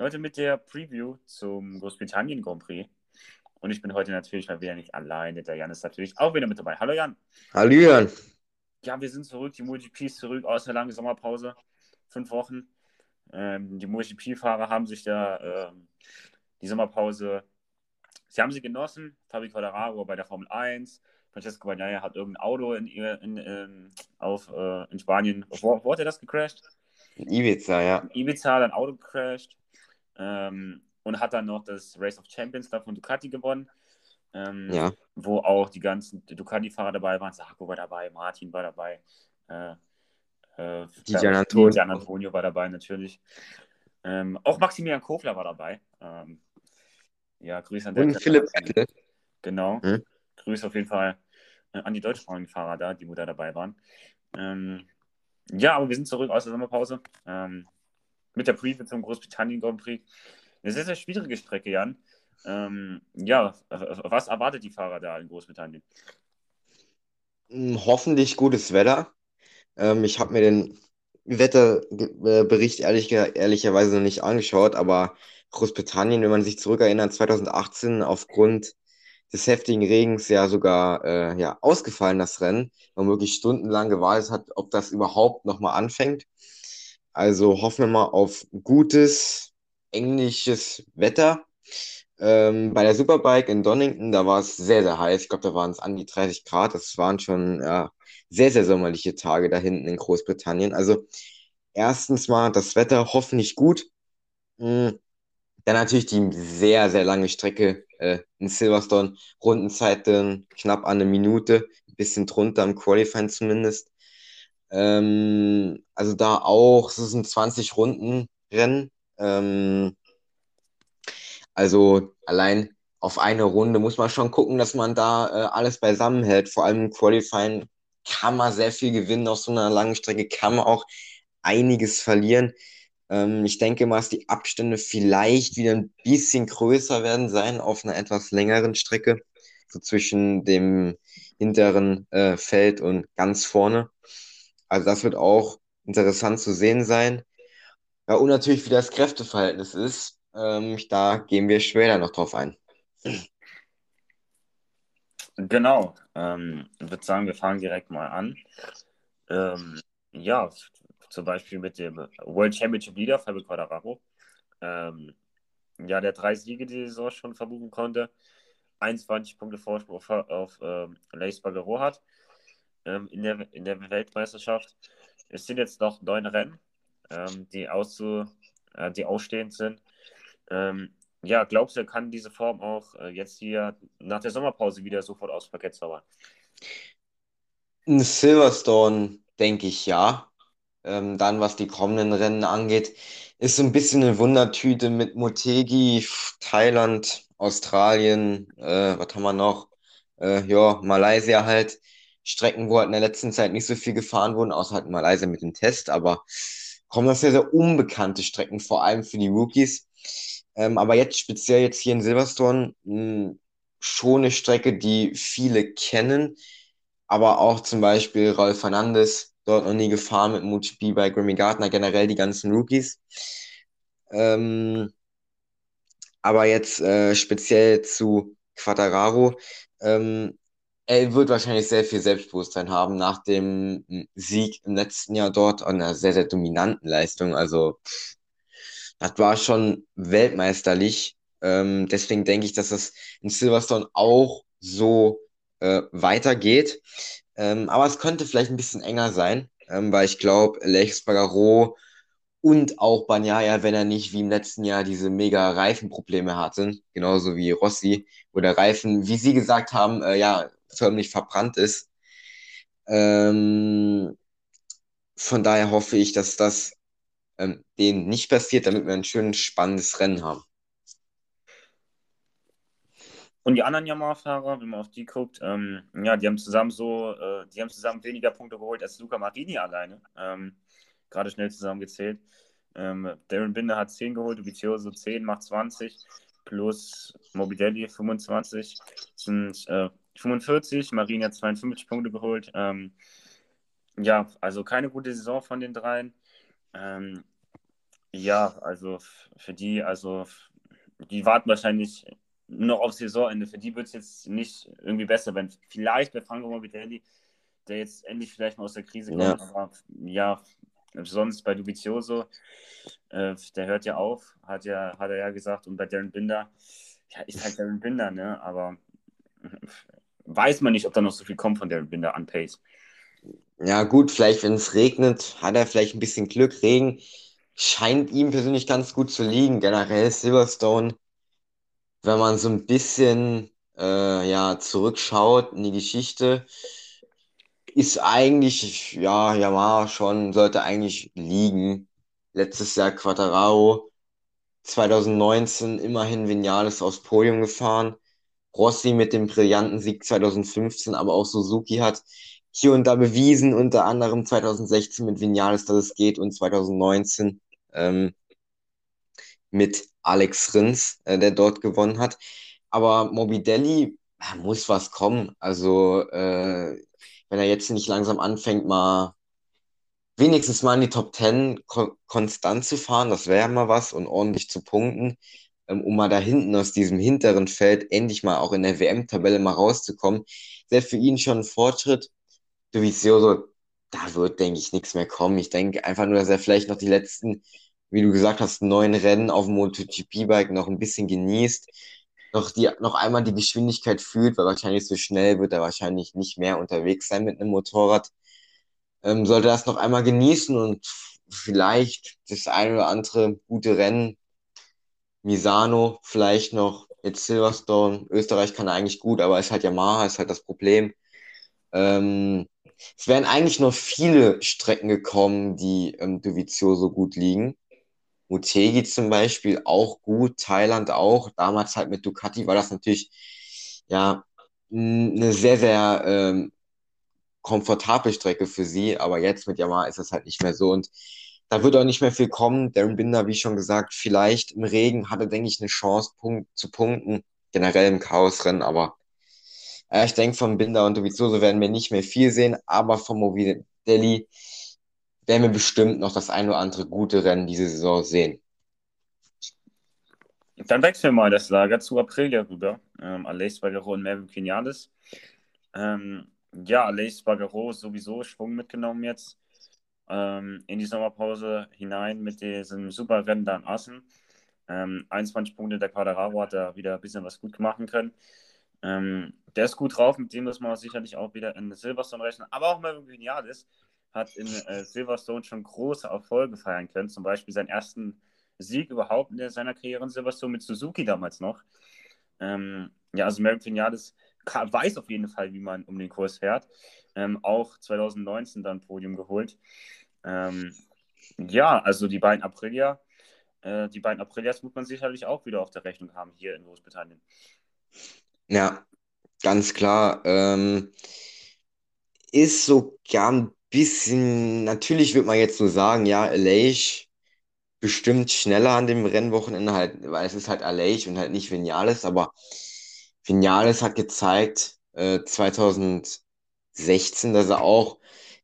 Heute mit der Preview zum Großbritannien Grand Prix. Und ich bin heute natürlich mal wieder nicht alleine. Der Jan ist natürlich auch wieder mit dabei. Hallo Jan. Hallo Jan. Ja, wir sind zurück. Die MotoGP ist zurück aus der langen Sommerpause. Fünf Wochen. Ähm, die MotoGP-Fahrer haben sich da ähm, die Sommerpause, sie haben sie genossen. Fabi Quadraro bei der Formel 1. Francesco Bagnaia hat irgendein Auto in, in, in, ähm, auf, äh, in Spanien. Wo, wo hat er das gecrashed? In Ibiza, ja. In Ibiza hat ein Auto gecrashed. Ähm, und hat dann noch das Race of Champions da von Ducati gewonnen. Ähm, ja. Wo auch die ganzen Ducati-Fahrer dabei waren. Sarko war dabei, Martin war dabei. Äh, äh, Gian Antonio. Gian Antonio war dabei natürlich. Ähm, auch Maximilian Kofler war dabei. Ähm, ja, Grüße an der Und. Philipp Vettel. Genau. Hm? Grüße auf jeden Fall äh, an die deutschsprachigen Fahrer da, die wo da dabei waren. Ähm, ja, aber wir sind zurück aus der Sommerpause. Ähm, mit der Preview zum Großbritannien Grand Prix. Eine sehr, sehr schwierige Strecke, Jan. Ähm, ja, was erwartet die Fahrer da in Großbritannien? Hm, Hoffentlich gutes Wetter. Ähm, ich habe mir den Wetterbericht ehrlich, ehrlicherweise noch nicht angeschaut, aber Großbritannien, wenn man sich zurückerinnert, 2018 aufgrund des heftigen Regens ja sogar äh, ja, ausgefallen, das Rennen. Man wirklich stundenlang gewartet hat, ob das überhaupt nochmal anfängt. Also hoffen wir mal auf gutes englisches Wetter. Ähm, bei der Superbike in Donington, da war es sehr, sehr heiß. Ich glaube, da waren es an die 30 Grad. Das waren schon ja, sehr, sehr sommerliche Tage da hinten in Großbritannien. Also erstens mal das Wetter hoffentlich gut. Mhm. Dann natürlich die sehr, sehr lange Strecke äh, in Silverstone. Rundenzeiten knapp an eine Minute, ein bisschen drunter im Qualifying zumindest. Ähm, also da auch, es sind 20 Runden Rennen. Ähm, also allein auf eine Runde muss man schon gucken, dass man da äh, alles beisammen hält. Vor allem im Qualifying kann man sehr viel gewinnen auf so einer langen Strecke, kann man auch einiges verlieren. Ähm, ich denke mal, dass die Abstände vielleicht wieder ein bisschen größer werden sein auf einer etwas längeren Strecke, so zwischen dem hinteren äh, Feld und ganz vorne. Also das wird auch interessant zu sehen sein. Ja, und natürlich, wie das Kräfteverhältnis ist. Ähm, da gehen wir später noch drauf ein. Genau. Ähm, ich würde sagen, wir fangen direkt mal an. Ähm, ja, zum Beispiel mit dem World Championship Leader, Fabio Quadraro. Ähm, ja, der drei Siege die Saison schon verbuchen konnte. 21 Punkte Vorsprung auf, auf ähm, Lace Bagaro hat ähm, in, der, in der Weltmeisterschaft. Es sind jetzt noch neun Rennen, ähm, die, auszu, äh, die ausstehend sind. Ähm, ja, glaubst du, kann diese Form auch äh, jetzt hier nach der Sommerpause wieder sofort aufs Parkett zaubern? In Silverstone denke ich ja. Ähm, dann, was die kommenden Rennen angeht, ist so ein bisschen eine Wundertüte mit Motegi, Thailand, Australien, äh, was haben wir noch? Äh, ja, Malaysia halt. Strecken, wo halt in der letzten Zeit nicht so viel gefahren wurden, außer halt Malaysia mit dem Test, aber kommen das sehr, sehr unbekannte Strecken, vor allem für die Rookies. Ähm, aber jetzt speziell jetzt hier in Silverstone mh, schon eine Strecke, die viele kennen, aber auch zum Beispiel Rolf Fernandes, dort noch nie gefahren mit MotoGP bei Grammy Gardner, generell die ganzen Rookies. Ähm, aber jetzt äh, speziell zu Quattararo, ähm, er wird wahrscheinlich sehr viel Selbstbewusstsein haben nach dem Sieg im letzten Jahr dort und einer sehr, sehr dominanten Leistung. Also, das war schon weltmeisterlich. Ähm, deswegen denke ich, dass das in Silverstone auch so äh, weitergeht. Ähm, aber es könnte vielleicht ein bisschen enger sein, ähm, weil ich glaube, Lech Spagaro und auch Banyaya, wenn er nicht wie im letzten Jahr diese mega Reifenprobleme hatte, genauso wie Rossi, wo der Reifen, wie Sie gesagt haben, äh, ja, förmlich verbrannt ist. Ähm, von daher hoffe ich, dass das ähm, denen nicht passiert, damit wir ein schönes, spannendes Rennen haben. Und die anderen Yamaha-Fahrer, wenn man auf die guckt, ähm, ja, die haben zusammen so, äh, die haben zusammen weniger Punkte geholt als Luca Marini alleine. Ähm, Gerade schnell zusammengezählt. Ähm, Darren Binder hat 10 geholt, Vizioso 10, macht 20, plus Mobidelli 25, sind äh, 45, Marini hat 52 Punkte geholt. Ähm, ja, also keine gute Saison von den dreien. Ähm, ja, also für die, also die warten wahrscheinlich noch auf Saisonende. Für die wird es jetzt nicht irgendwie besser, wenn vielleicht bei Franco Morbidelli, der jetzt endlich vielleicht mal aus der Krise kommt, ja. aber ja, sonst bei Dubizioso, äh, der hört ja auf, hat ja, hat er ja gesagt, und bei Darren Binder, ja, ist halt Darren Binder, ne, aber weiß man nicht, ob da noch so viel kommt von Darren Binder an Pace. Ja, gut, vielleicht, wenn es regnet, hat er vielleicht ein bisschen Glück. Regen scheint ihm persönlich ganz gut zu liegen. Generell Silverstone wenn man so ein bisschen äh, ja, zurückschaut in die Geschichte, ist eigentlich, ja, Yamaha schon, sollte eigentlich liegen. Letztes Jahr Quattararo, 2019 immerhin Vinales aufs Podium gefahren. Rossi mit dem brillanten Sieg 2015, aber auch Suzuki hat hier und da bewiesen, unter anderem 2016 mit Vinales, dass es geht und 2019 ähm, mit Alex Rins, äh, der dort gewonnen hat. Aber Mobidelli muss was kommen. Also, äh, wenn er jetzt nicht langsam anfängt, mal wenigstens mal in die Top 10 ko konstant zu fahren, das wäre mal was und ordentlich zu punkten, um mal da hinten aus diesem hinteren Feld endlich mal auch in der WM-Tabelle mal rauszukommen. Wäre für ihn schon ein Fortschritt. Dovizioso, da wird, denke ich, nichts mehr kommen. Ich denke einfach nur, dass er vielleicht noch die letzten wie du gesagt hast, neun Rennen auf dem MotoGP-Bike noch ein bisschen genießt, noch, die, noch einmal die Geschwindigkeit fühlt, weil wahrscheinlich so schnell wird er wahrscheinlich nicht mehr unterwegs sein mit einem Motorrad. Ähm, sollte das noch einmal genießen und vielleicht das ein oder andere gute Rennen. Misano, vielleicht noch jetzt Silverstone. Österreich kann er eigentlich gut, aber ist halt Yamaha, ist halt das Problem. Ähm, es wären eigentlich noch viele Strecken gekommen, die ähm, Dovizioso gut liegen. Mutegi zum Beispiel auch gut, Thailand auch. Damals halt mit Ducati war das natürlich ja eine sehr, sehr ähm, komfortable Strecke für sie, aber jetzt mit Yamaha ist das halt nicht mehr so und da wird auch nicht mehr viel kommen. Darren Binder, wie schon gesagt, vielleicht im Regen hatte, denke ich, eine Chance Punkt, zu punkten, generell im Chaosrennen, aber äh, ich denke, von Binder und Dovizioso werden wir nicht mehr viel sehen, aber vom Movidelli werden wir bestimmt noch das ein oder andere gute Rennen diese Saison sehen. Dann wechseln wir mal das Lager zu Aprilia rüber. Ähm, Aleix Bagaro und Melvin Quinales. Ähm, ja, Aleix Bagaro sowieso Schwung mitgenommen jetzt ähm, in die Sommerpause hinein mit diesem super Rennen da in Assen. Ähm, 21 Punkte der Quadraro hat da wieder ein bisschen was gut machen können. Ähm, der ist gut drauf, mit dem muss man sicherlich auch wieder in Silverstone rechnen. Aber auch Melvin Quinales hat in äh, Silverstone schon große Erfolge feiern können. Zum Beispiel seinen ersten Sieg überhaupt in seiner Karriere in Silverstone mit Suzuki damals noch. Ähm, ja, also Merrick Vinales weiß auf jeden Fall, wie man um den Kurs fährt. Ähm, auch 2019 dann Podium geholt. Ähm, ja, also die beiden Aprilia, äh, die beiden Aprilias muss man sicherlich auch wieder auf der Rechnung haben hier in Großbritannien. Ja, ganz klar. Ähm, ist sogar ein bisschen, natürlich wird man jetzt so sagen, ja, Aleix bestimmt schneller an dem Rennwochenende halt, weil es ist halt Aleix und halt nicht Vinales, aber Vinales hat gezeigt, äh, 2016, dass er auch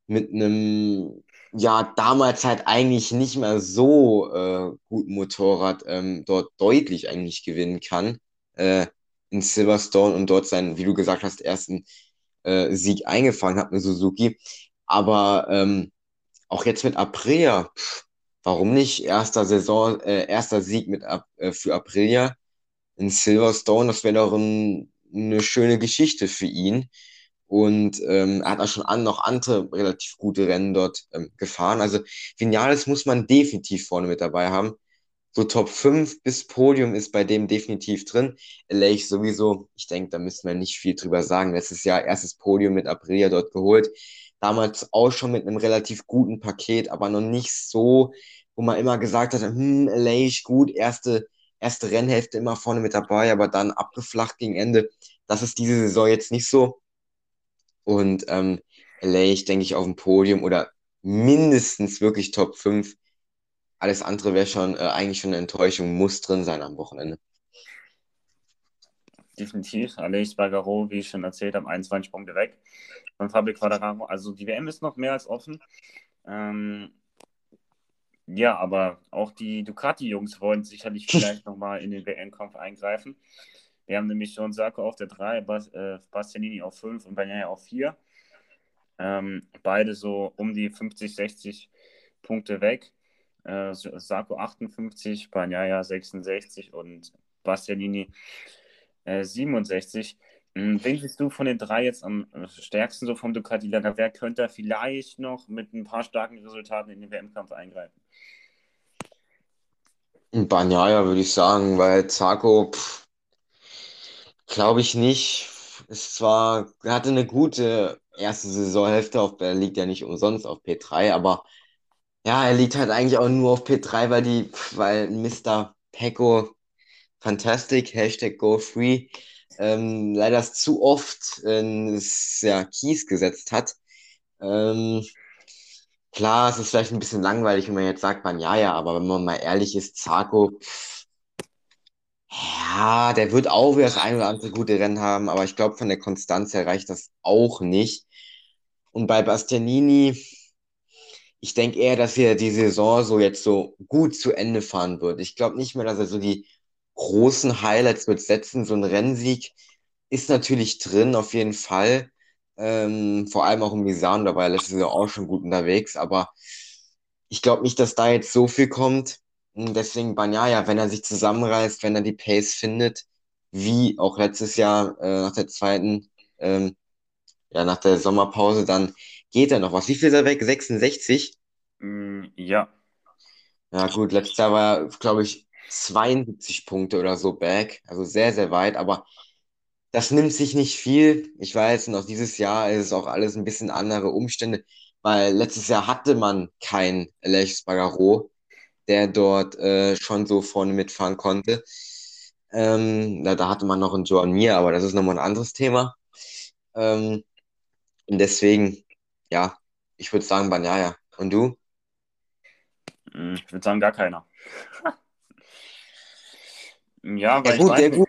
mit einem, ja, damals halt eigentlich nicht mehr so äh, guten Motorrad ähm, dort deutlich eigentlich gewinnen kann äh, in Silverstone und dort seinen, wie du gesagt hast, ersten äh, Sieg eingefangen hat mit Suzuki. Aber ähm, auch jetzt mit Aprilia, pff, warum nicht? Erster Saison, äh, erster Sieg mit, äh, für Aprilia in Silverstone, das wäre doch ein, eine schöne Geschichte für ihn. Und ähm, er hat auch schon an, noch andere relativ gute Rennen dort ähm, gefahren. Also Vinales muss man definitiv vorne mit dabei haben. So Top 5 bis Podium ist bei dem definitiv drin. LA sowieso, ich denke, da müssen wir nicht viel drüber sagen. Letztes Jahr erstes Podium mit Aprilia dort geholt. Damals auch schon mit einem relativ guten Paket, aber noch nicht so, wo man immer gesagt hat, hm, LA gut, erste, erste Rennhälfte immer vorne mit dabei, aber dann abgeflacht gegen Ende. Das ist diese Saison jetzt nicht so. Und ähm, LA, ich denke ich, auf dem Podium oder mindestens wirklich Top 5. Alles andere wäre schon äh, eigentlich schon eine Enttäuschung, muss drin sein am Wochenende. Definitiv. Aleix Bagaro, wie ich schon erzählt habe, 21 Punkte weg von Fabio Quadraro. Also die WM ist noch mehr als offen. Ähm, ja, aber auch die Ducati-Jungs wollen sicherlich vielleicht nochmal in den WM-Kampf eingreifen. Wir haben nämlich schon Sarko auf der 3, Bas, äh, Bastianini auf 5 und Bagnaia auf 4. Ähm, beide so um die 50, 60 Punkte weg. Äh, Sarko 58, Bagnaia 66 und Bastianini äh, 67. Hm, wen siehst du von den drei jetzt am stärksten so vom Ducati-Lager? Wer könnte vielleicht noch mit ein paar starken Resultaten in den WM-Kampf eingreifen? Bagnaia würde ich sagen, weil Zarko, glaube ich nicht. Ist zwar, er hatte eine gute erste Saisonhälfte, auf, er liegt ja nicht umsonst auf P3, aber ja, er liegt halt eigentlich auch nur auf P3, weil die, weil Mr. Pecco Fantastic, Hashtag GoFree, ähm, leider zu oft äh, ja, Kies gesetzt hat. Ähm, klar, es ist vielleicht ein bisschen langweilig, wenn man jetzt sagt, man ja, ja, aber wenn man mal ehrlich ist, Zarko, ja, der wird auch wieder das ein oder andere gute Rennen haben, aber ich glaube, von der Konstanz her reicht das auch nicht. Und bei Bastianini, ich denke eher, dass er die Saison so jetzt so gut zu Ende fahren wird. Ich glaube nicht mehr, dass er so die großen Highlights wird setzen. So ein Rennsieg ist natürlich drin, auf jeden Fall. Ähm, vor allem auch im Misan, da war er letzte Saison auch schon gut unterwegs, aber ich glaube nicht, dass da jetzt so viel kommt. Und deswegen Banyaya, wenn er sich zusammenreißt, wenn er die Pace findet, wie auch letztes Jahr äh, nach der zweiten, ähm, ja, nach der Sommerpause, dann geht er noch was. Wie viel ist er weg? 66? Mm, ja. Ja, gut, letztes Jahr war er, glaube ich, 72 Punkte oder so back. Also sehr, sehr weit, aber das nimmt sich nicht viel. Ich weiß, noch dieses Jahr ist es auch alles ein bisschen andere Umstände, weil letztes Jahr hatte man kein Aleix Spargaro der dort äh, schon so vorne mitfahren konnte. Ähm, da, da, hatte man noch einen Joan Mir, aber das ist nochmal ein anderes Thema. Ähm, und deswegen, ja, ich würde sagen Banyaya. Und du? Hm, ich würde sagen gar keiner. ja, weil ja, gut, sehr gut.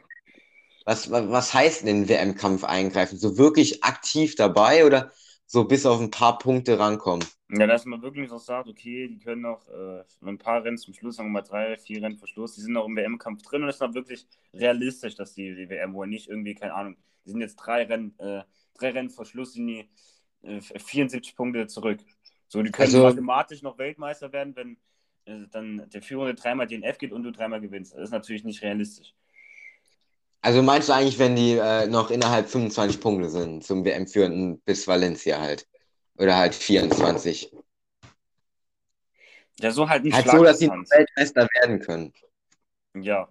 Was, was, heißt denn WM-Kampf eingreifen? So wirklich aktiv dabei oder so bis auf ein paar Punkte rankommen? Ja, dass man wirklich so sagt, okay, die können noch äh, ein paar Rennen zum Schluss, sagen wir mal drei, vier Rennen vor Schluss, die sind noch im WM-Kampf drin und es ist noch wirklich realistisch, dass die, die WM wohl nicht irgendwie, keine Ahnung, die sind jetzt drei Rennen, äh, drei Rennen vor Schluss, sind die äh, 74 Punkte zurück. So, die können also, mathematisch noch Weltmeister werden, wenn äh, dann der Führende dreimal DNF geht und du dreimal gewinnst. Das ist natürlich nicht realistisch. Also meinst du eigentlich, wenn die äh, noch innerhalb 25 Punkte sind zum WM-Führenden bis Valencia halt? Oder halt 24. Ja, so halt nicht Halt so, dass sie Weltmeister werden können. Ja.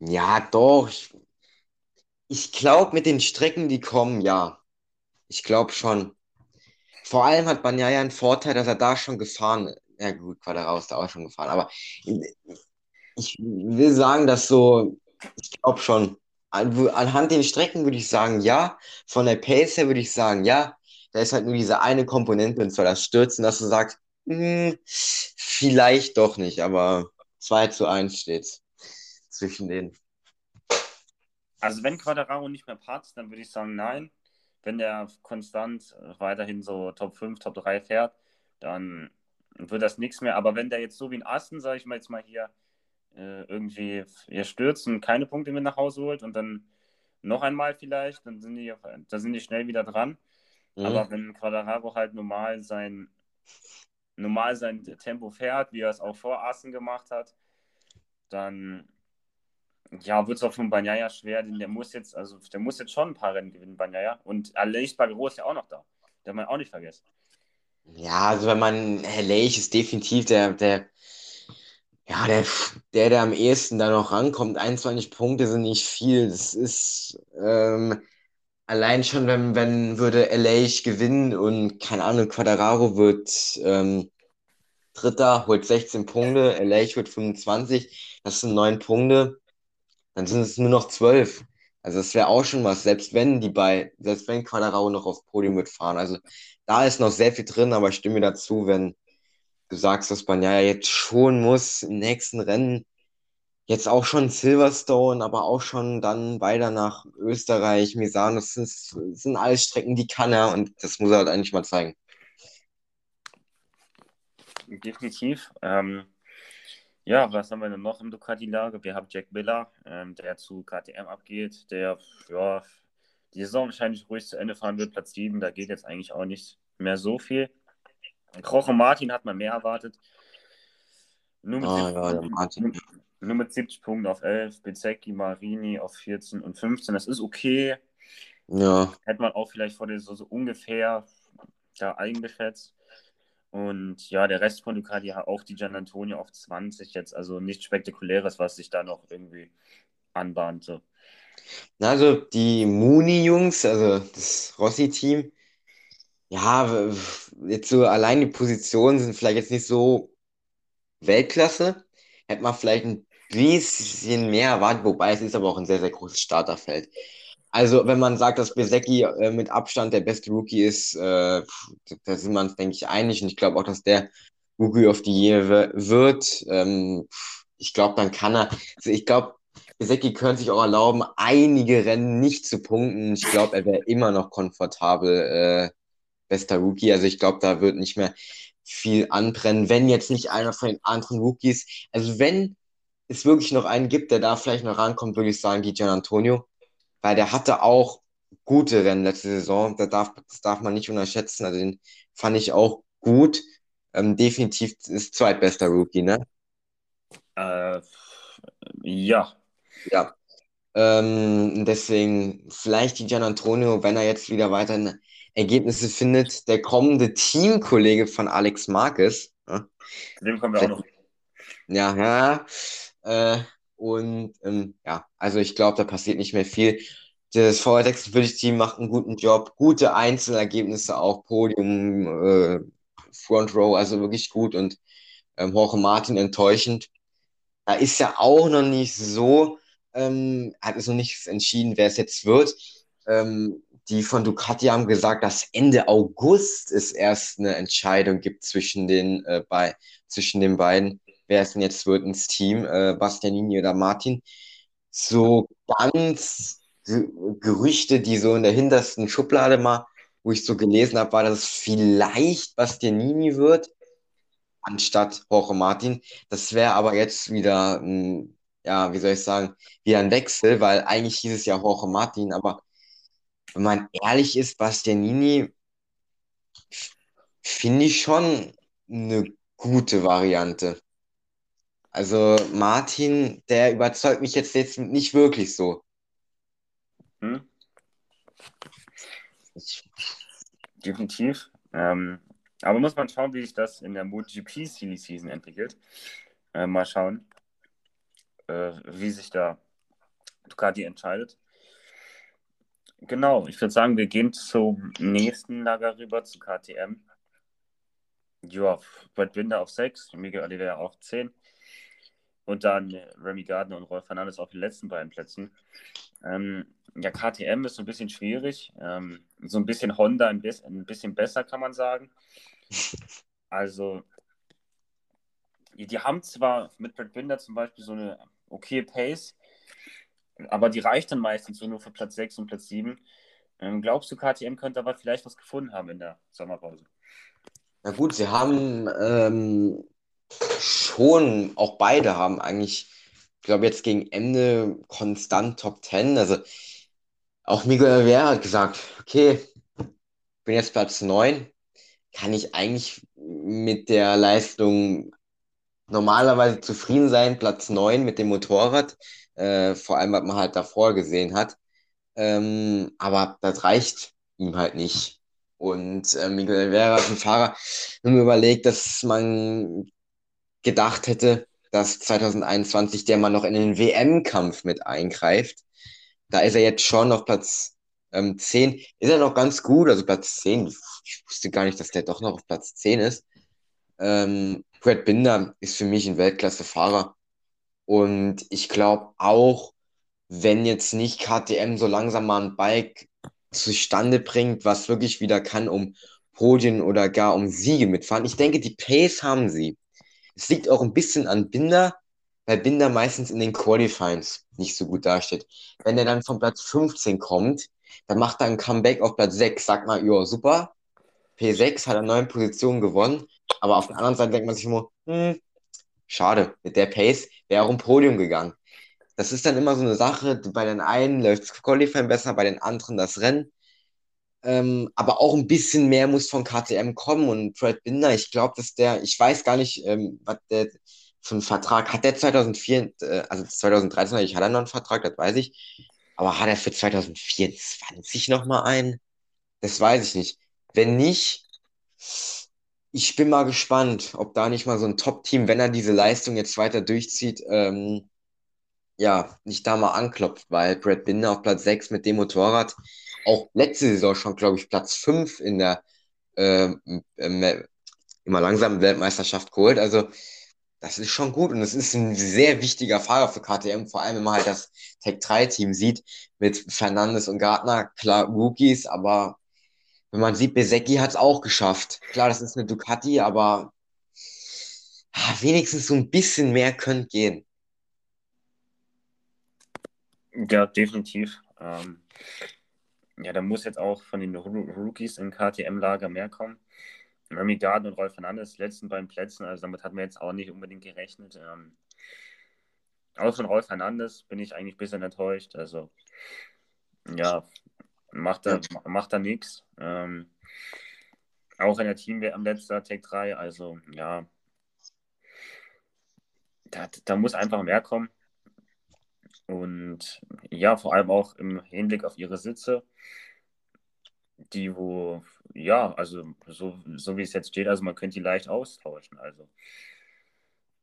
Ja, doch. Ich, ich glaube, mit den Strecken, die kommen, ja. Ich glaube schon. Vor allem hat Banya ja einen Vorteil, dass er da schon gefahren ist. Ja, gut, Quadraus da auch schon gefahren. Aber ich will sagen, dass so, ich glaube schon. Anhand den Strecken würde ich sagen, ja. Von der Pace her würde ich sagen, ja da ist halt nur diese eine Komponente, und zwar das Stürzen, dass du sagst, hm, vielleicht doch nicht, aber 2 zu 1 steht zwischen denen. Also wenn Quadraro nicht mehr patzt, dann würde ich sagen, nein. Wenn der konstant weiterhin so Top 5, Top 3 fährt, dann wird das nichts mehr. Aber wenn der jetzt so wie ein Asten, sage ich mal jetzt mal hier, äh, irgendwie hier stürzt und keine Punkte mit nach Hause holt und dann noch einmal vielleicht, dann sind die, dann sind die schnell wieder dran. Mhm. Aber wenn Quadraro halt normal sein, normal sein Tempo fährt, wie er es auch vor Assen gemacht hat, dann Ja, wird es auch von Banyaya schwer, denn der muss jetzt, also der muss jetzt schon ein paar Rennen gewinnen, Banyaya. Und Aleix Bagro ist ja auch noch da. Der man auch nicht vergessen. Ja, also wenn man, Herr Leich ist definitiv der, der, ja, der, der, der am ehesten da noch rankommt. 21 Punkte sind nicht viel. Das ist ähm, allein schon, wenn, wenn würde LA gewinnen und keine Ahnung, Quadraro wird ähm, Dritter, holt 16 Punkte, LA wird 25, das sind 9 Punkte, dann sind es nur noch 12. Also das wäre auch schon was, selbst wenn die bei, selbst wenn Quadraro noch aufs Podium wird fahren. Also da ist noch sehr viel drin, aber ich stimme dazu, wenn du sagst, dass man ja jetzt schon muss im nächsten Rennen jetzt auch schon Silverstone, aber auch schon dann weiter nach Österreich, Misano, das sind, das sind alles Strecken, die kann er und das muss er halt eigentlich mal zeigen. Definitiv. Ähm, ja, was haben wir denn noch im Ducati-Lager? Wir haben Jack Miller, ähm, der zu KTM abgeht, der ja, die Saison wahrscheinlich ruhig zu Ende fahren wird, Platz 7, da geht jetzt eigentlich auch nicht mehr so viel. Kroche Martin hat man mehr erwartet. Nur mit, 70, ja, Martin. nur mit 70 Punkten auf 11, Bezecchi, Marini auf 14 und 15. Das ist okay. Ja. Hätte man auch vielleicht vor der Saison so ungefähr da eingeschätzt. Und ja, der Rest von Ducati hat auch die Gian Antonio auf 20 jetzt, also nichts Spektakuläres, was sich da noch irgendwie anbahnte. Also die Mooney-Jungs, also das Rossi-Team, ja, jetzt so allein die Positionen sind vielleicht jetzt nicht so Weltklasse. Hätte man vielleicht ein bisschen mehr erwartet, wobei es ist aber auch ein sehr, sehr großes Starterfeld. Also, wenn man sagt, dass Besecki äh, mit Abstand der beste Rookie ist, äh, da sind wir uns, denke ich, einig. Und ich glaube auch, dass der Rookie of the Year wird. Ähm, ich glaube, dann kann er. Also ich glaube, Besecki könnte sich auch erlauben, einige Rennen nicht zu punkten. Ich glaube, er wäre immer noch komfortabel äh, bester Rookie. Also ich glaube, da wird nicht mehr viel anbrennen, wenn jetzt nicht einer von den anderen Rookies. Also wenn es wirklich noch einen gibt, der da vielleicht noch rankommt, würde ich sagen, die Gian Antonio. Weil der hatte auch gute Rennen letzte Saison. Da darf, das darf man nicht unterschätzen. Also den fand ich auch gut. Ähm, definitiv ist zweitbester Rookie, ne? Äh, ja. Ja. Ähm, deswegen vielleicht die Gian Antonio, wenn er jetzt wieder weiter Ergebnisse findet, der kommende Teamkollege von Alex Marquez. Ja? Dem kommen wir auch noch. Ja, ja. Äh, und ähm, ja, also ich glaube, da passiert nicht mehr viel. Das VR46-Team macht einen guten Job, gute Einzelergebnisse auch, Podium, äh, Front Row, also wirklich gut und ähm, Jorge Martin enttäuschend. Da ist ja auch noch nicht so, ähm, hat es noch nicht entschieden, wer es jetzt wird. Ähm, die von Ducati haben gesagt, dass Ende August es erst eine Entscheidung gibt zwischen den, äh, bei, zwischen den beiden, wer es denn jetzt wird ins Team, äh, Bastianini oder Martin. So ganz Gerüchte, die so in der hintersten Schublade mal, wo ich so gelesen habe, war, dass es vielleicht Bastianini wird, anstatt Jorge Martin. Das wäre aber jetzt wieder, ja, wie soll ich sagen, wieder ein Wechsel, weil eigentlich hieß es ja Jorge Martin, aber wenn man ehrlich ist, Bastianini finde ich schon eine gute Variante. Also Martin, der überzeugt mich jetzt, jetzt nicht wirklich so. Hm? Definitiv. Ähm, aber muss man schauen, wie sich das in der MotoGP Silly Season entwickelt. Äh, mal schauen, äh, wie sich da Ducati entscheidet. Genau, ich würde sagen, wir gehen zum nächsten Lager rüber, zu KTM. Ja, Brad Binder auf 6, Miguel Oliveira auf 10. Und dann Remy Gardner und Rolf Fernandes auf den letzten beiden Plätzen. Ähm, ja, KTM ist so ein bisschen schwierig. Ähm, so ein bisschen Honda, ein bisschen, ein bisschen besser, kann man sagen. Also, die haben zwar mit Brad Binder zum Beispiel so eine okay Pace, aber die reicht dann meistens so nur für Platz 6 und Platz 7. Ähm, glaubst du, KTM könnte aber vielleicht was gefunden haben in der Sommerpause? Na gut, sie haben ähm, schon, auch beide haben eigentlich, ich glaube, jetzt gegen Ende konstant Top 10. Also auch Miguel Rivera hat gesagt, okay, bin jetzt Platz 9, kann ich eigentlich mit der Leistung normalerweise zufrieden sein, Platz 9 mit dem Motorrad, äh, vor allem, was man halt davor gesehen hat. Ähm, aber das reicht ihm halt nicht. Und äh, Miguel Oliveira ist ein Fahrer, wenn überlegt, dass man gedacht hätte, dass 2021 der mal noch in den WM-Kampf mit eingreift. Da ist er jetzt schon auf Platz ähm, 10. Ist er noch ganz gut, also Platz 10. Ich wusste gar nicht, dass der doch noch auf Platz 10 ist. Ähm, Brad Binder ist für mich ein Weltklasse-Fahrer. Und ich glaube auch, wenn jetzt nicht KTM so langsam mal ein Bike zustande bringt, was wirklich wieder kann, um Podien oder gar um Siege mitfahren. Ich denke, die Pace haben sie. Es liegt auch ein bisschen an Binder, weil Binder meistens in den Qualifyings nicht so gut dasteht. Wenn er dann von Platz 15 kommt, dann macht er ein Comeback auf Platz 6. Sagt mal, ja, super. P6 hat er neun Positionen gewonnen. Aber auf der anderen Seite denkt man sich immer, hm, schade, mit der Pace wäre auch ein Podium gegangen. Das ist dann immer so eine Sache, bei den einen läuft das Qualifying besser, bei den anderen das Rennen. Ähm, aber auch ein bisschen mehr muss von KTM kommen und Fred Binder, ich glaube, dass der, ich weiß gar nicht, ähm, was der für einen Vertrag hat. Der 2004, äh, also 2013 ich hatte noch einen Vertrag, das weiß ich. Aber hat er für 2024 nochmal einen? Das weiß ich nicht. Wenn nicht, ich bin mal gespannt, ob da nicht mal so ein Top-Team, wenn er diese Leistung jetzt weiter durchzieht, ähm, ja, nicht da mal anklopft, weil Brad Binder auf Platz 6 mit dem Motorrad auch letzte Saison schon, glaube ich, Platz 5 in der äh, äh, immer langsamen Weltmeisterschaft geholt. Also das ist schon gut und es ist ein sehr wichtiger Fahrer für KTM, vor allem wenn man halt das Tech 3 Team sieht mit Fernandes und Gardner, klar Rookies, aber wenn man sieht, Besecki hat es auch geschafft. Klar, das ist eine Ducati, aber ah, wenigstens so ein bisschen mehr könnte gehen. Ja, definitiv. Ähm, ja, da muss jetzt auch von den Rookies im KTM-Lager mehr kommen. Remy Garden und Rolf Fernandes, letzten beiden Plätzen, also damit hat man jetzt auch nicht unbedingt gerechnet. Ähm, auch von Rolf Fernandes bin ich eigentlich ein bisschen enttäuscht. Also, ja, macht er, macht er nichts. Ähm, auch in der Team am letzten Tag 3, also ja, da, da muss einfach mehr kommen. Und ja, vor allem auch im Hinblick auf ihre Sitze, die wo, ja, also so, so wie es jetzt steht, also man könnte die leicht austauschen. Also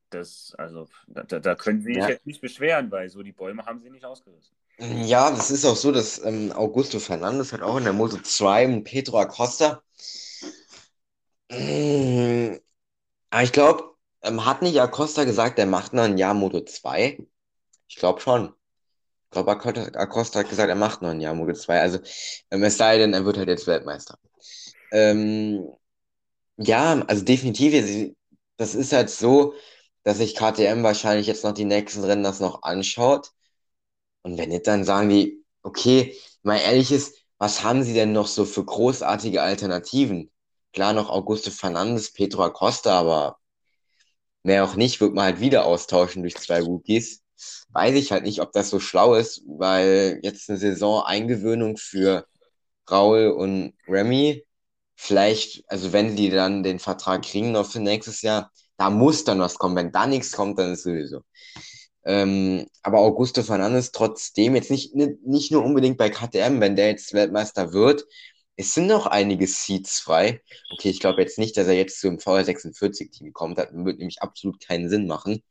das, also da, da können sie sich ja. jetzt nicht beschweren, weil so die Bäume haben sie nicht ausgerissen. Ja, das ist auch so, dass ähm, Augusto Fernandes hat auch in der Moto 2 und Pedro Acosta. Ähm, aber ich glaube, ähm, hat nicht Acosta gesagt, er macht noch ein Jahr Moto 2? Ich glaube schon. Ich glaube, Acosta hat gesagt, er macht noch ein Jahr Moto 2. Also, ähm, es sei denn, er wird halt jetzt Weltmeister. Ähm, ja, also definitiv. Das ist halt so, dass sich KTM wahrscheinlich jetzt noch die nächsten Rennen das noch anschaut und wenn nicht, dann sagen die, okay, mal ehrlich ist, was haben sie denn noch so für großartige Alternativen? Klar noch Augusto Fernandes, Pedro Acosta, aber mehr auch nicht, wird man halt wieder austauschen durch zwei Rookies. Weiß ich halt nicht, ob das so schlau ist, weil jetzt eine Saison Eingewöhnung für Raul und Remy. Vielleicht, also wenn die dann den Vertrag kriegen noch für nächstes Jahr, da muss dann was kommen. Wenn da nichts kommt, dann ist sowieso. Ähm, aber Augusto Fernandes trotzdem jetzt nicht, nicht nur unbedingt bei KTM, wenn der jetzt Weltmeister wird, es sind noch einige Seats frei. Okay, ich glaube jetzt nicht, dass er jetzt zum VR46-Team kommt. Das wird nämlich absolut keinen Sinn machen.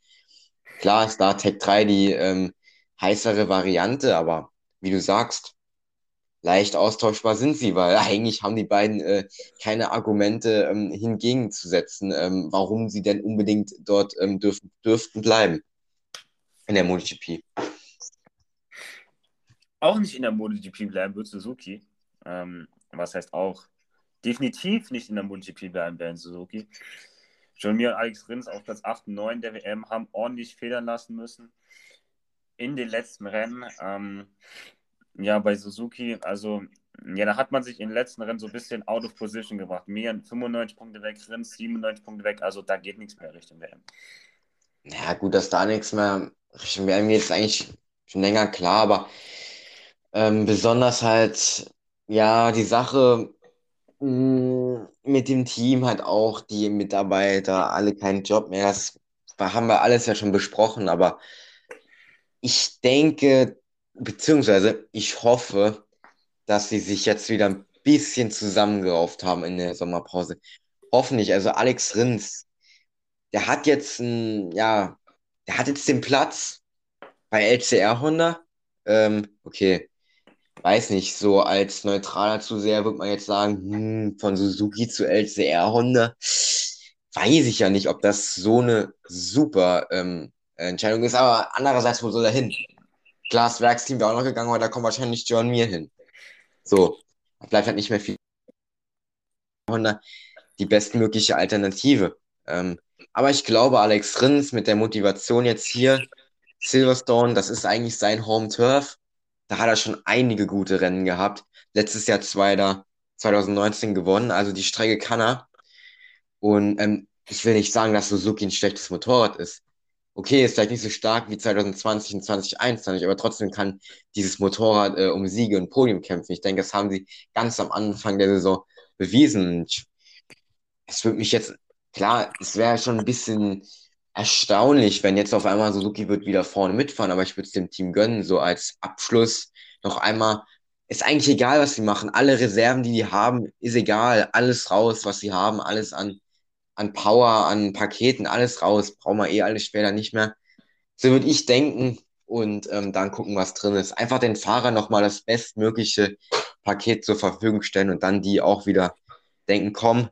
Klar ist da Tech 3 die ähm, heißere Variante, aber wie du sagst, leicht austauschbar sind sie, weil eigentlich haben die beiden äh, keine Argumente ähm, hingegenzusetzen, ähm, warum sie denn unbedingt dort ähm, dürfen, dürften bleiben in der MotoGP. Auch nicht in der MotoGP bleiben wird Suzuki. Ähm, was heißt auch definitiv nicht in der MotoGP bleiben werden Suzuki. Schon mir und Alex Rins auf Platz 8 und 9 der WM haben ordentlich federn lassen müssen in den letzten Rennen. Ähm, ja, bei Suzuki, also ja, da hat man sich in den letzten Rennen so ein bisschen out of position gebracht. Mir 95 Punkte weg, Rins 97 Punkte weg, also da geht nichts mehr Richtung WM. Ja, gut, dass da nichts mehr wäre mir jetzt eigentlich schon länger klar, aber ähm, besonders halt, ja, die Sache mh, mm, mit dem Team halt auch, die Mitarbeiter, alle keinen Job mehr, das haben wir alles ja schon besprochen, aber ich denke, beziehungsweise ich hoffe, dass sie sich jetzt wieder ein bisschen zusammengerauft haben in der Sommerpause. Hoffentlich. Also Alex Rins, der hat jetzt ein, ja, der hat jetzt den Platz bei LCR Honda. Ähm, okay, weiß nicht, so als neutraler Zuseher würde man jetzt sagen, hm, von Suzuki zu LCR Honda, weiß ich ja nicht, ob das so eine super ähm, Entscheidung ist, aber andererseits, wo soll er hin? Klar, Werksteam wäre auch noch gegangen, aber da kommt wahrscheinlich John Mir hin. So, da bleibt halt nicht mehr viel. Honda die bestmögliche Alternative. Ähm, aber ich glaube, Alex Rins mit der Motivation jetzt hier, Silverstone, das ist eigentlich sein Home Turf. Da hat er schon einige gute Rennen gehabt. Letztes Jahr Zweiter, 2019 gewonnen. Also die Strecke kann er. Und ähm, ich will nicht sagen, dass Suzuki ein schlechtes Motorrad ist. Okay, ist vielleicht nicht so stark wie 2020 und 2021, aber trotzdem kann dieses Motorrad äh, um Siege und Podium kämpfen. Ich denke, das haben sie ganz am Anfang der Saison bewiesen. es würde mich jetzt, klar, es wäre schon ein bisschen erstaunlich, wenn jetzt auf einmal Suzuki wird wieder vorne mitfahren, aber ich würde es dem Team gönnen, so als Abschluss noch einmal. Ist eigentlich egal, was sie machen. Alle Reserven, die die haben, ist egal. Alles raus, was sie haben, alles an, an Power, an Paketen, alles raus. Brauchen wir eh alles später nicht mehr. So würde ich denken und ähm, dann gucken, was drin ist. Einfach den Fahrer nochmal das bestmögliche Paket zur Verfügung stellen und dann die auch wieder denken, komm,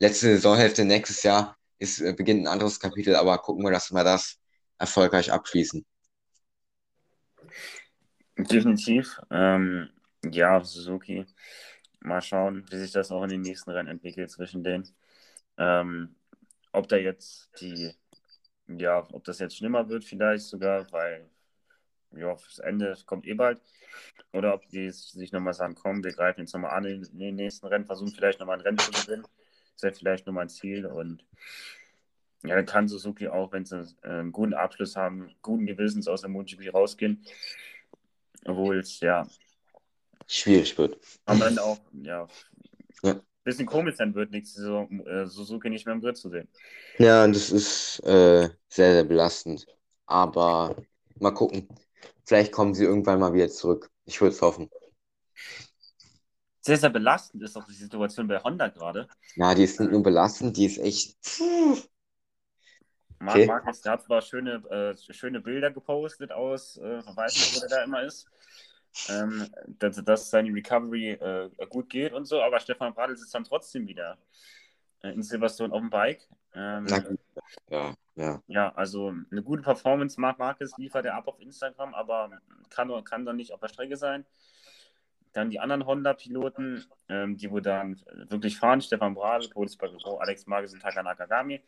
letzte Saisonhälfte nächstes Jahr ist, äh, beginnt ein anderes Kapitel, aber gucken wir, dass wir das erfolgreich abschließen. Definitiv. Ähm, ja, Suzuki. Mal schauen, wie sich das auch in den nächsten Rennen entwickelt zwischen denen. Ähm, ob da jetzt die, ja, ob das jetzt schlimmer wird, vielleicht sogar, weil ja, das Ende kommt eh bald. Oder ob die sich nochmal sagen, komm, wir greifen jetzt nochmal an in den nächsten Rennen, versuchen vielleicht nochmal ein Rennen zu gewinnen. Das wäre vielleicht nochmal ein Ziel. Und ja, dann kann Suzuki auch, wenn sie äh, einen guten Abschluss haben, guten Gewissens aus der MotoGP rausgehen. Obwohl es ja schwierig wird. Am Ende auch, ja, ja. bisschen komisch sein wird, nächste Saison äh, Suzuki nicht mehr im Grid zu sehen. Ja, das ist äh, sehr, sehr belastend. Aber mal gucken. Vielleicht kommen sie irgendwann mal wieder zurück. Ich würde es hoffen. Sehr, sehr belastend ist auch die Situation bei Honda gerade. Ja, die ist nicht nur belastend, die ist echt. Marc okay. Markus, der hat zwar schöne, äh, schöne Bilder gepostet aus, äh, weiß nicht, wo der da immer ist, ähm, dass, dass seine Recovery äh, gut geht und so, aber Stefan Bradl sitzt dann trotzdem wieder äh, in Silverstone auf dem Bike. Ähm, ja, ja. Ja, also eine gute Performance, Marc Marquez liefert er ab auf Instagram, aber kann, kann dann nicht auf der Strecke sein. Dann die anderen Honda-Piloten, ähm, die wo dann wirklich fahren, Stefan Bradl, Boris Bagaro, Alex Marquez und Taka Nakagami.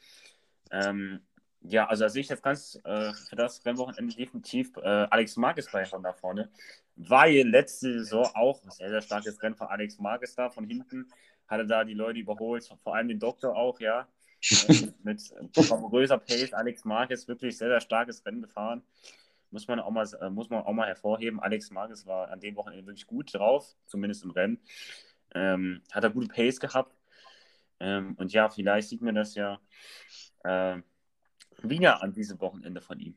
Ähm, ja, also da sehe ich jetzt ganz äh, für das Rennwochenende definitiv äh, Alex Marquez bei Honda vorne, weil letzte Saison auch sehr, sehr starkes Rennen von Alex Marquez da von hinten, hatte da die Leute überholt, vor allem den Doktor auch, ja, ähm, mit famöser Pace, Alex Marquez wirklich sehr, sehr starkes Rennen gefahren. Muss man, auch mal, äh, muss man auch mal hervorheben. Alex Marquez war an dem Wochenende wirklich gut drauf, zumindest im Rennen. Ähm, hat er gute Pace gehabt. Ähm, und ja, vielleicht sieht man das ja äh, wieder an diesem Wochenende von ihm?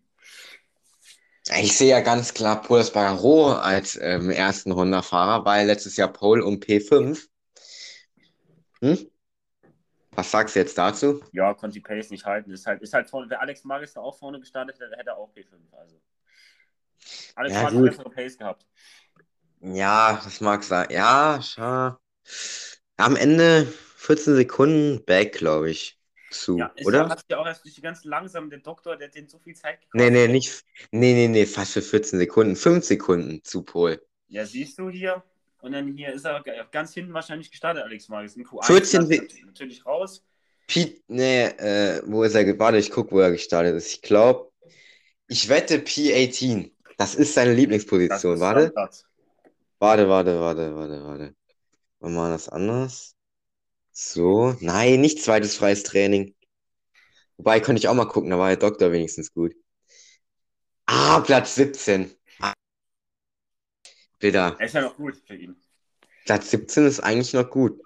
Ich sehe ja ganz klar Paul Spargaro als ähm, ersten Honda-Fahrer, weil letztes Jahr Pole um P5. Hm? Was sagst du jetzt dazu? Ja, konnte die Pace nicht halten. Ist halt, ist halt vorne, wäre Alex Magis da auch vorne gestartet, hätte auch P5. Also. Alex ja, Magis bessere Pace gehabt. Ja, das mag sein. Ja, schau. Am Ende 14 Sekunden back, glaube ich zu, ja, oder? Hat ja auch erst durch die ganz langsam, der Doktor, der hat den so viel Zeit gekostet. Nee, nee, nicht, nee, nee, nee, fast für 14 Sekunden, 5 Sekunden zu Pol. Ja, siehst du hier, und dann hier ist er ganz hinten wahrscheinlich gestartet, Alex Marquez. In Q1 14 Se natürlich raus. Pete, nee, äh, wo ist er? Warte, ich gucke, wo er gestartet ist. Ich glaube, ich wette P18. Das ist seine Lieblingsposition. Warte. Warte, warte, warte, warte, warte. Wir machen das anders. So, nein, nicht zweites freies Training. Wobei, könnte ich auch mal gucken, da war der Doktor wenigstens gut. Ah, Platz 17. Ah. Bitter. Er ist ja noch gut für ihn. Platz 17 ist eigentlich noch gut.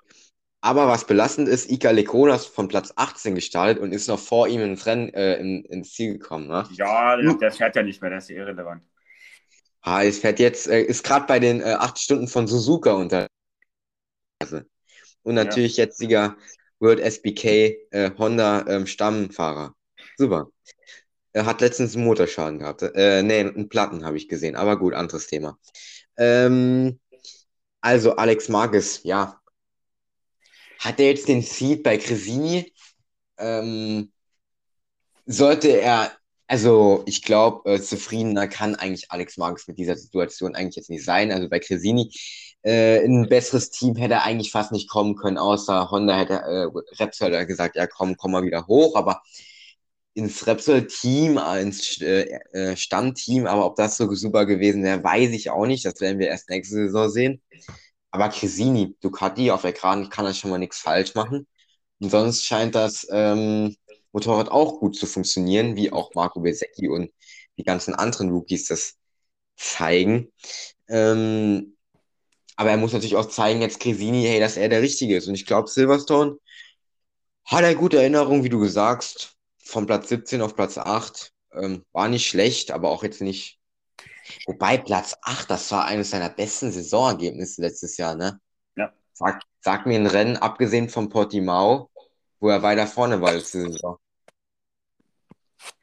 Aber was belastend ist, Ika Lekonas von Platz 18 gestartet und ist noch vor ihm ins Rennen, äh, in, ins Ziel gekommen. Ne? Ja, der, der, fährt ja nicht mehr, der ist irrelevant. Ah, es fährt jetzt, äh, ist gerade bei den äh, acht Stunden von Suzuka unter. Und natürlich ja. jetziger World SBK äh, Honda ähm, Stammfahrer. Super. Er hat letztens einen Motorschaden gehabt. Äh, nee, einen Platten habe ich gesehen. Aber gut, anderes Thema. Ähm, also Alex Marquez, ja. Hat er jetzt den Seed bei Cresini? Ähm, sollte er, also ich glaube, äh, zufriedener kann eigentlich Alex Marquez mit dieser Situation eigentlich jetzt nicht sein. Also bei Cresini äh, ein besseres Team hätte er eigentlich fast nicht kommen können, außer Honda hätte äh, Repsol hat gesagt, ja komm, komm mal wieder hoch, aber ins Repsol-Team, ins äh, äh, Stammteam, aber ob das so super gewesen wäre, weiß ich auch nicht. Das werden wir erst nächste Saison sehen. Aber Cresini, Ducati auf der kann das schon mal nichts falsch machen. Und sonst scheint das ähm, Motorrad auch gut zu funktionieren, wie auch Marco Bezzecchi und die ganzen anderen Rookies das zeigen. Ähm, aber er muss natürlich auch zeigen, jetzt Cresini, hey, dass er der Richtige ist. Und ich glaube, Silverstone hat er gute Erinnerungen, wie du gesagt von Platz 17 auf Platz 8. Ähm, war nicht schlecht, aber auch jetzt nicht. Wobei Platz 8, das war eines seiner besten Saisonergebnisse letztes Jahr, ne? Ja. Sag, sag mir ein Rennen, abgesehen von Portimao, wo er weiter vorne war letzte Saison.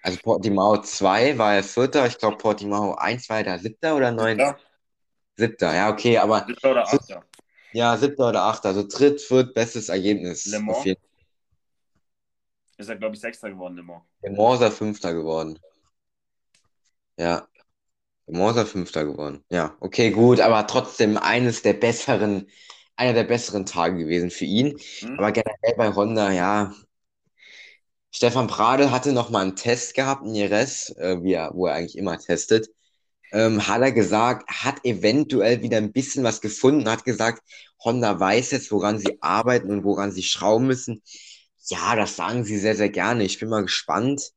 Also Portimao 2 war er Vierter, ich glaube Portimao 1 war er Siebter oder Neunter? Siebter, ja, okay, aber. Siebter oder Achter. Ja, Siebter oder Achter. Also dritt, viert, bestes Ergebnis. Le Mans? Ist er, glaube ich, Sechster geworden, Le Mans. Le Mans ist er Fünfter geworden. Ja. Le Mans ist er Fünfter geworden. Ja, okay, gut, aber trotzdem eines der besseren, einer der besseren Tage gewesen für ihn. Hm. Aber generell bei Honda, ja. Stefan Pradel hatte noch mal einen Test gehabt in Jerez, äh, er, wo er eigentlich immer testet. Ähm, hat er gesagt, hat eventuell wieder ein bisschen was gefunden, hat gesagt, Honda weiß jetzt, woran sie arbeiten und woran sie schrauben müssen. Ja, das sagen sie sehr, sehr gerne. Ich bin mal gespannt.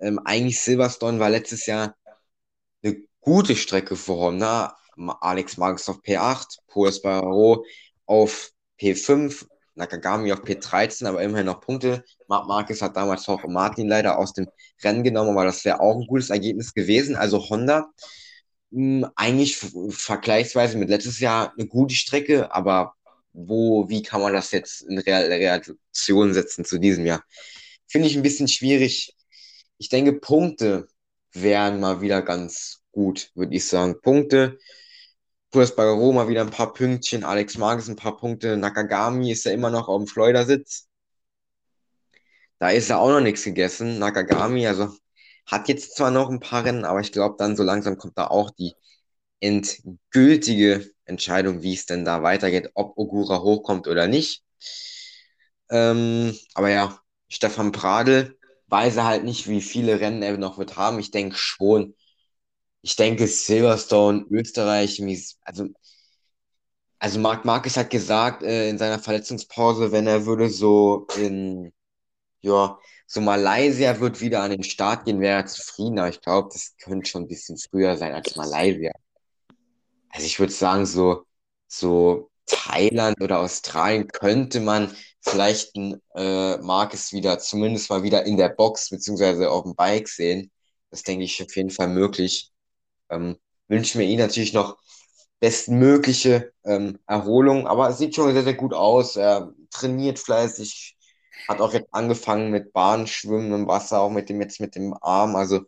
Ähm, eigentlich Silverstone war letztes Jahr eine gute Strecke für Honda. Alex Marquez auf P8, Paul Espargaro auf P5, Nakagami auf P13, aber immerhin noch Punkte. Marc Marquez hat damals auch Martin leider aus dem Rennen genommen, aber das wäre auch ein gutes Ergebnis gewesen. Also Honda mh, hm, eigentlich vergleichsweise mit letztes Jahr eine gute Strecke, aber wo, wie kann man das jetzt in Relation setzen zu diesem Jahr? Finde ich ein bisschen schwierig. Ich denke, Punkte wären mal wieder ganz gut, würde ich sagen. Punkte. Puras Bagaro mal wieder ein paar Pünktchen. Alex Marquez ein paar Punkte. Nakagami ist ja immer noch auf dem Schleudersitz. Da ist ja auch noch nichts gegessen. Nakagami, also hat jetzt zwar noch ein paar Rennen, aber ich glaube, dann so langsam kommt da auch die endgültige Entscheidung, wie es denn da weitergeht, ob Ogura hochkommt oder nicht. Ähm, aber ja, Stefan Pradel weiß halt nicht, wie viele Rennen er noch wird haben. Ich denke schon. Ich denke Silverstone, Österreich, also, also Marc Marquez hat gesagt äh, in seiner Verletzungspause, wenn er würde so in, ja, so Malaysia wird wieder an den Start gehen, wäre er zufriedener. Ich glaube, das könnte schon ein bisschen früher sein als Malaysia. Also ich würde sagen, so, so Thailand oder Australien könnte man vielleicht äh, Marcus wieder, zumindest mal wieder in der Box beziehungsweise auf dem Bike sehen. Das denke ich auf jeden Fall möglich. Ähm, wünschen wir ihm natürlich noch bestmögliche ähm, Erholung, aber es sieht schon sehr, sehr gut aus. Er trainiert fleißig, hat auch jetzt angefangen mit Bahnschwimmen im Wasser, auch mit dem jetzt mit dem Arm. Also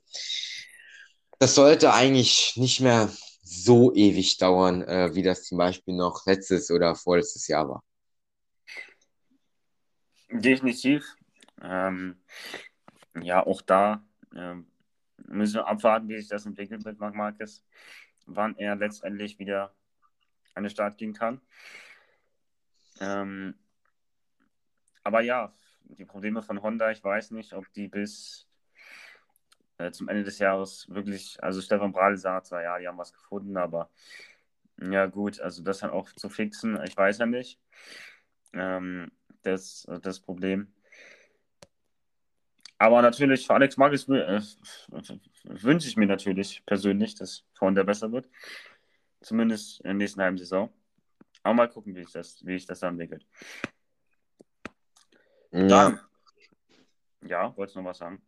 das sollte eigentlich nicht mehr so ewig dauern, äh, wie das zum Beispiel noch letztes oder vorletztes Jahr war. Definitiv. Ähm, ja, auch da ähm, müssen wir abwarten, wie sich das entwickelt mit Marc Marquez, wann er letztendlich wieder an den Start gehen kann. Ähm, aber ja, die Probleme von Honda, ich weiß nicht, ob die bis äh, zum Ende des Jahres wirklich, also Stefan Bradl sagt zwar, ja, die haben was gefunden, aber ja gut, also das dann auch zu fixen, ich weiß ja nicht. Ähm, das, das Problem. Aber natürlich, für Alex Marquez äh, wünsche ich mir natürlich persönlich, dass Honda besser wird. Zumindest in der nächsten halben Saison. Aber mal gucken, wie, ich das, wie sich das dann entwickelt. Ja. Ja, wolltest du noch was sagen?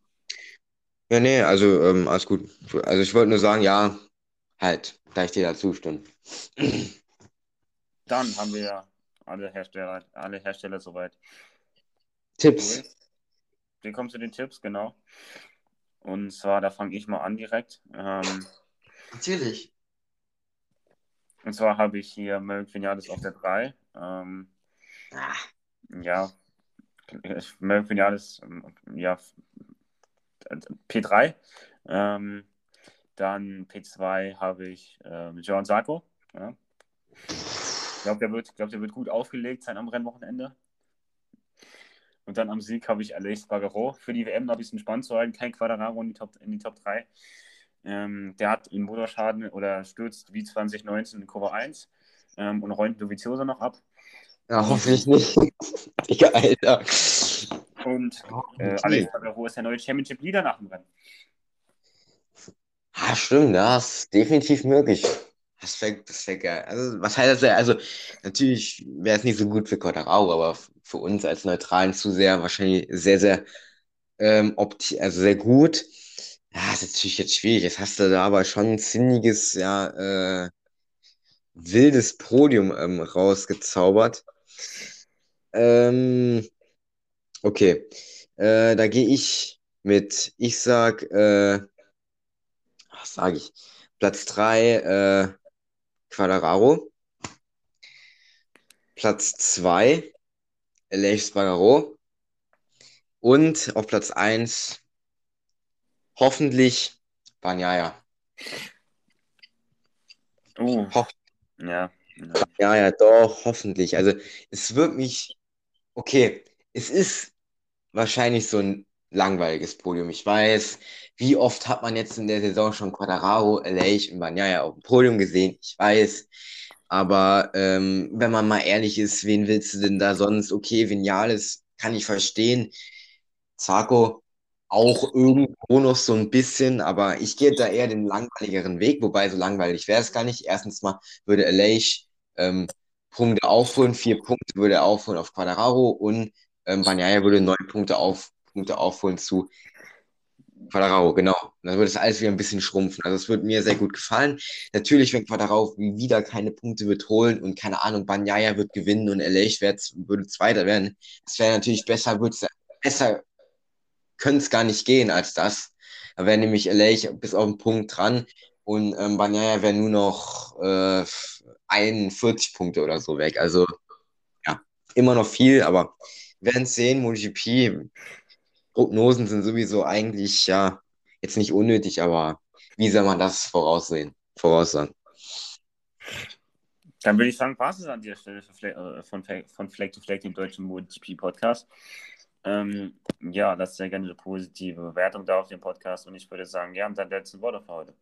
Ja, nee, also ähm, alles gut. Also ich wollte nur sagen, ja, halt, da ich dir da zustimme. Dann haben wir ja alle Hersteller, alle Hersteller soweit. Tipps. Wir kommen zu den Tipps, genau. Und zwar, da fange ich mal an direkt. Ähm, Natürlich. und zwar habe ich hier Merck Vinales auf der 3. Ähm, Ah, ja, Merck Vinales, ähm, ja, P3. Ähm, dann P2 habe ich ähm, Joan Sarko. Ja. Ich glaube, der, wird, glaub, der wird gut aufgelegt sein am Rennwochenende. Und dann am Sieg habe ich Alex Bagaro für die WM noch ein bisschen spannend zu halten. Kein Quadraro in die Top, in die Top 3. Ähm, der hat einen Motorschaden oder stürzt wie 2019 in Kurve 1 ähm, und räumt Dovizioso noch ab. ja, hoffentlich nicht. Digga, Alter. Und äh. Alex Bagaro ist der neue Championship-Leader nach dem Rennen. Ah, stimmt, das ist definitiv möglich. Das wäre das wär geil. Also, was heißt das? Also, natürlich wäre es nicht so gut für Quadraro, aber für uns als neutralen Zuseher wahrscheinlich sehr, sehr, ähm, opti also sehr gut. Ja, ist natürlich jetzt schwierig. Jetzt hast du da aber schon ein sinniges, ja, äh, wildes Podium ähm, rausgezaubert. Ähm, okay. Äh, da gehe ich mit, ich sag, äh, was sage ich? Platz 3, äh, Quadraro. Platz 2, Aleix Spargaro. Und auf Platz 1, hoffentlich, Bagnaia. Oh, ja. ja. Ja, ja, doch, hoffentlich. Also, es wird mich, okay, es ist wahrscheinlich so ein langweiliges Podium. Ich weiß, wie oft hat man jetzt in der Saison schon Quadraro, Aleix und Bagnaia auf dem Podium gesehen? Ich weiß. Aber ähm, wenn man mal ehrlich ist, wen willst du denn da sonst? Okay, Vinales kann ich verstehen. Zarco auch irgendwo noch so ein bisschen, aber ich gehe da eher den langweiligeren Weg, wobei so langweilig wäre es gar nicht. Erstens mal würde Aleix ähm, Punkte aufholen, vier Punkte würde er aufholen auf Quadraro und ähm, Bagnaia würde neun Punkte, auf, Punkte aufholen zu Quadraro, genau. Dann würde das alles wieder ein bisschen schrumpfen. Also es würde mir sehr gut gefallen. Natürlich, wenn Quadraro wieder keine Punkte wird holen und keine Ahnung, Bagnaia wird gewinnen und wird, würde Zweiter werden, das wäre natürlich besser, besser könnte es gar nicht gehen als das. Da wäre nämlich Aleix bis auf den Punkt dran und ähm, Bagnaia wäre nur noch äh, 41 Punkte oder so weg. Also ja, immer noch viel, aber werden es sehen. MotoGP, Prognosen sind sowieso eigentlich ja jetzt nicht unnötig, aber wie soll man das voraussehen, voraussagen? Dann würde ich sagen, passt es an dieser Stelle Fle äh, von, von Flag to Flag, dem deutschen MotoGP-Podcast. Ähm, ja, lasst sehr gerne eine positive Bewertung da auf dem Podcast und ich würde sagen, ja, und dann letzte Worte für heute.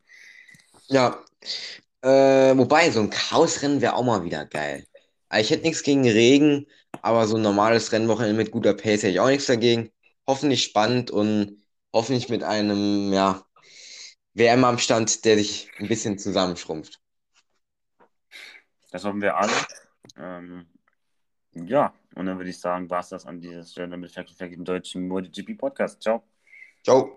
Ja, äh, wobei so ein Chaosrennen wäre auch mal wieder geil. Also ich hätte nichts gegen Regen, aber so ein normales Rennwochenende mit guter Pace hätte ich auch nichts dagegen. Hoffentlich spannend und hoffentlich mit einem, ja, WM am Stand, der sich ein bisschen zusammenschrumpft. Das hoffen wir alle. Ähm, ja, und dann würde ich sagen, war es das an dieser Stelle mit to Flag, dem deutschen MotoGP-Podcast. Ciao. Ciao.